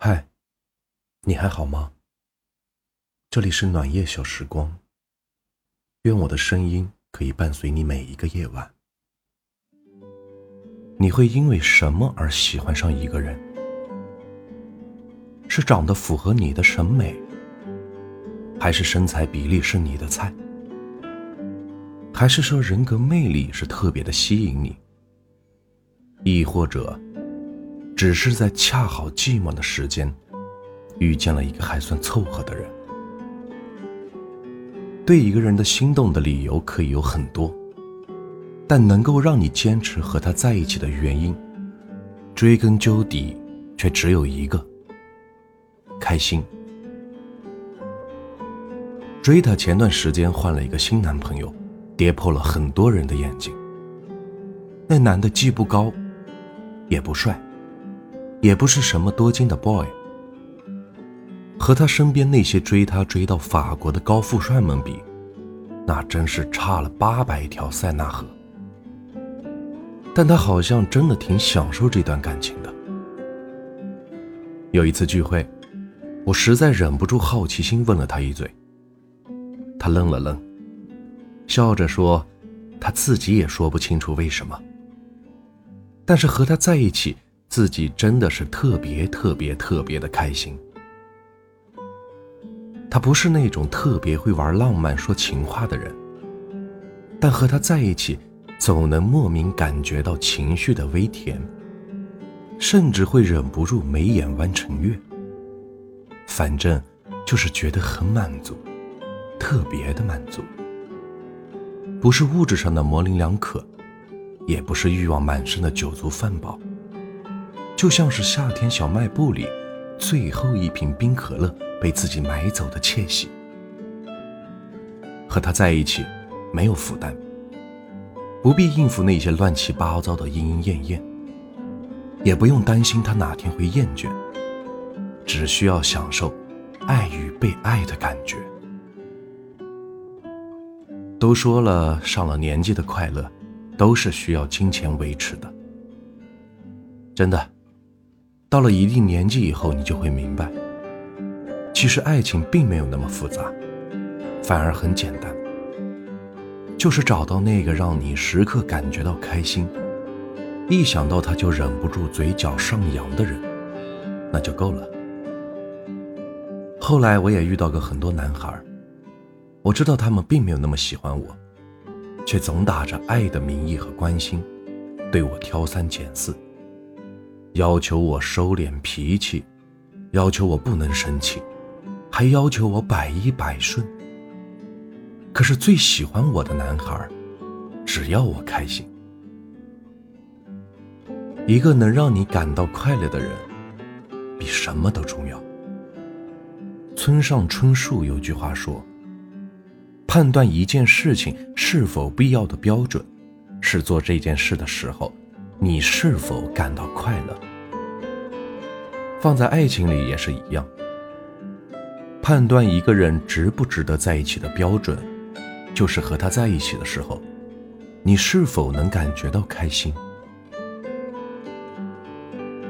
嗨，你还好吗？这里是暖夜小时光，愿我的声音可以伴随你每一个夜晚。你会因为什么而喜欢上一个人？是长得符合你的审美，还是身材比例是你的菜，还是说人格魅力是特别的吸引你？亦或者，只是在恰好寂寞的时间，遇见了一个还算凑合的人。对一个人的心动的理由可以有很多，但能够让你坚持和他在一起的原因，追根究底，却只有一个：开心。追他前段时间换了一个新男朋友，跌破了很多人的眼睛。那男的既不高。也不帅，也不是什么多金的 boy，和他身边那些追他追到法国的高富帅们比，那真是差了八百条塞纳河。但他好像真的挺享受这段感情的。有一次聚会，我实在忍不住好奇心问了他一嘴，他愣了愣，笑着说，他自己也说不清楚为什么。但是和他在一起，自己真的是特别特别特别的开心。他不是那种特别会玩浪漫、说情话的人，但和他在一起，总能莫名感觉到情绪的微甜，甚至会忍不住眉眼弯成月。反正就是觉得很满足，特别的满足，不是物质上的模棱两可。也不是欲望满身的酒足饭饱，就像是夏天小卖部里最后一瓶冰可乐被自己买走的窃喜。和他在一起，没有负担，不必应付那些乱七八糟的莺莺燕燕，也不用担心他哪天会厌倦，只需要享受爱与被爱的感觉。都说了，上了年纪的快乐。都是需要金钱维持的，真的。到了一定年纪以后，你就会明白，其实爱情并没有那么复杂，反而很简单，就是找到那个让你时刻感觉到开心，一想到他就忍不住嘴角上扬的人，那就够了。后来我也遇到过很多男孩，我知道他们并没有那么喜欢我。却总打着爱的名义和关心，对我挑三拣四，要求我收敛脾气，要求我不能生气，还要求我百依百顺。可是最喜欢我的男孩，只要我开心。一个能让你感到快乐的人，比什么都重要。村上春树有句话说。判断一件事情是否必要的标准，是做这件事的时候，你是否感到快乐。放在爱情里也是一样。判断一个人值不值得在一起的标准，就是和他在一起的时候，你是否能感觉到开心。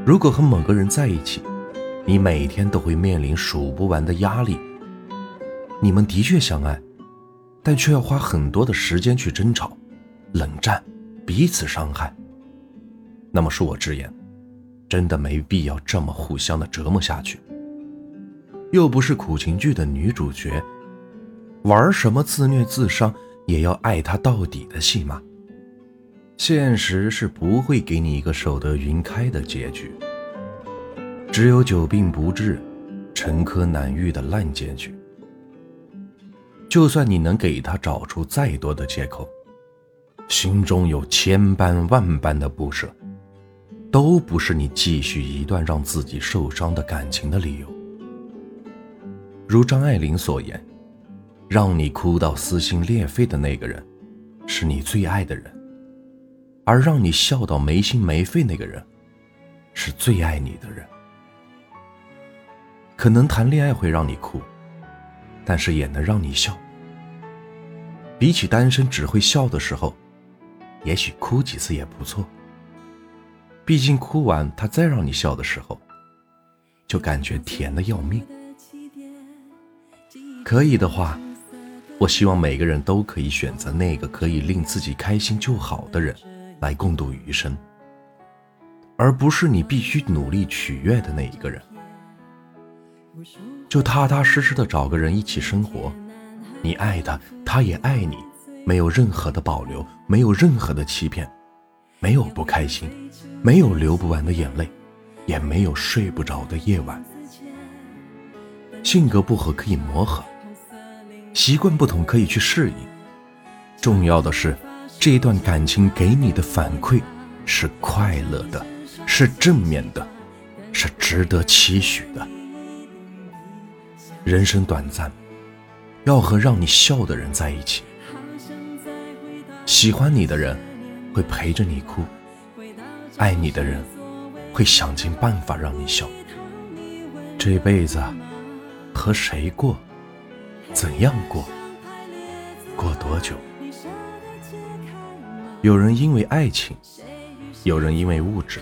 如果和某个人在一起，你每天都会面临数不完的压力，你们的确相爱。但却要花很多的时间去争吵、冷战、彼此伤害。那么恕我直言，真的没必要这么互相的折磨下去。又不是苦情剧的女主角，玩什么自虐自伤也要爱他到底的戏码。现实是不会给你一个守得云开的结局，只有久病不治、沉疴难愈的烂结局。就算你能给他找出再多的借口，心中有千般万般的不舍，都不是你继续一段让自己受伤的感情的理由。如张爱玲所言，让你哭到撕心裂肺的那个人，是你最爱的人；而让你笑到没心没肺那个人，是最爱你的人。可能谈恋爱会让你哭。但是也能让你笑。比起单身只会笑的时候，也许哭几次也不错。毕竟哭完他再让你笑的时候，就感觉甜的要命。可以的话，我希望每个人都可以选择那个可以令自己开心就好的人来共度余生，而不是你必须努力取悦的那一个人。就踏踏实实的找个人一起生活，你爱他，他也爱你，没有任何的保留，没有任何的欺骗，没有不开心，没有流不完的眼泪，也没有睡不着的夜晚。性格不合可以磨合。习惯不同可以去适应，重要的是这一段感情给你的反馈是快乐的，是正面的，是值得期许的。人生短暂，要和让你笑的人在一起。喜欢你的人会陪着你哭，爱你的人会想尽办法让你笑。这辈子和谁过？怎样过？过多久？有人因为爱情，有人因为物质，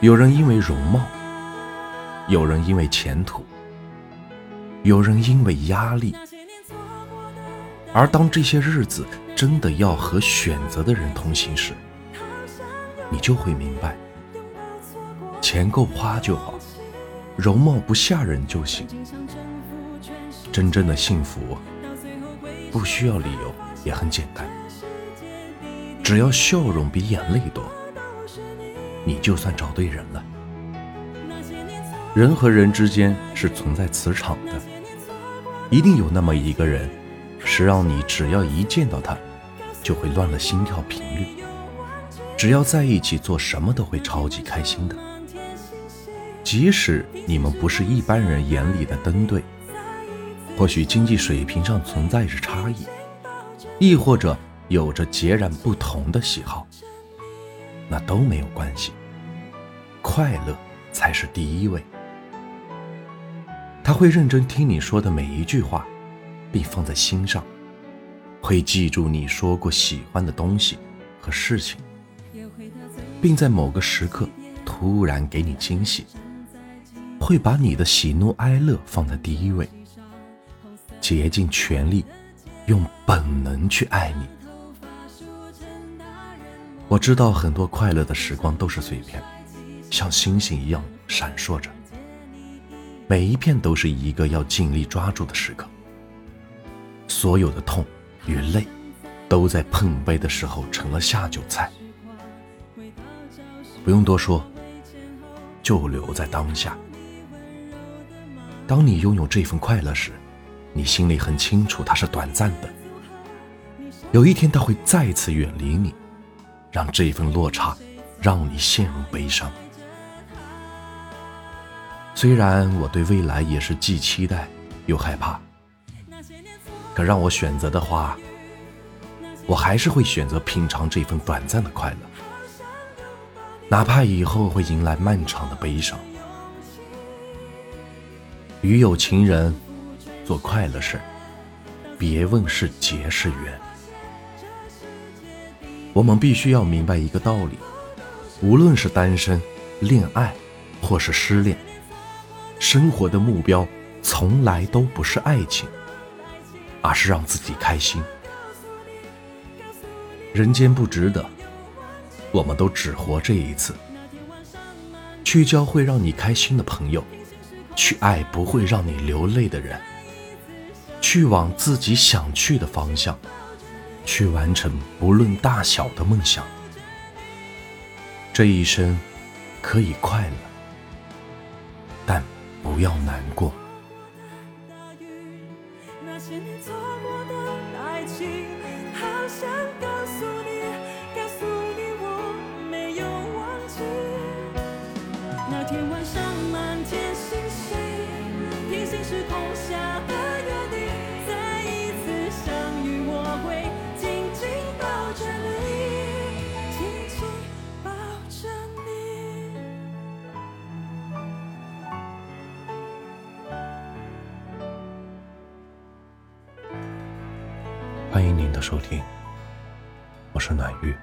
有人因为容貌，有人因为前途，有人因为压力。而当这些日子真的要和选择的人同行时，你就会明白：钱够花就好，容貌不吓人就行。真正的幸福不需要理由，也很简单，只要笑容比眼泪多，你就算找对人了。人和人之间是存在磁场的，一定有那么一个人，是让你只要一见到他，就会乱了心跳频率，只要在一起做什么都会超级开心的。即使你们不是一般人眼里的登对。或许经济水平上存在着差异，亦或者有着截然不同的喜好，那都没有关系。快乐才是第一位。他会认真听你说的每一句话，并放在心上，会记住你说过喜欢的东西和事情，并在某个时刻突然给你惊喜，会把你的喜怒哀乐放在第一位。竭尽全力，用本能去爱你。我知道很多快乐的时光都是碎片，像星星一样闪烁着，每一片都是一个要尽力抓住的时刻。所有的痛与泪，都在碰杯的时候成了下酒菜。不用多说，就留在当下。当你拥有这份快乐时，你心里很清楚，它是短暂的。有一天，它会再次远离你，让这份落差让你陷入悲伤。虽然我对未来也是既期待又害怕，可让我选择的话，我还是会选择品尝这份短暂的快乐，哪怕以后会迎来漫长的悲伤。与有情人。做快乐事别问是劫是缘。我们必须要明白一个道理：无论是单身、恋爱，或是失恋，生活的目标从来都不是爱情，而是让自己开心。人间不值得，我们都只活这一次。去交会让你开心的朋友，去爱不会让你流泪的人。去往自己想去的方向，去完成不论大小的梦想。这一生可以快乐，但不要难过。欢迎您的收听，我是暖玉。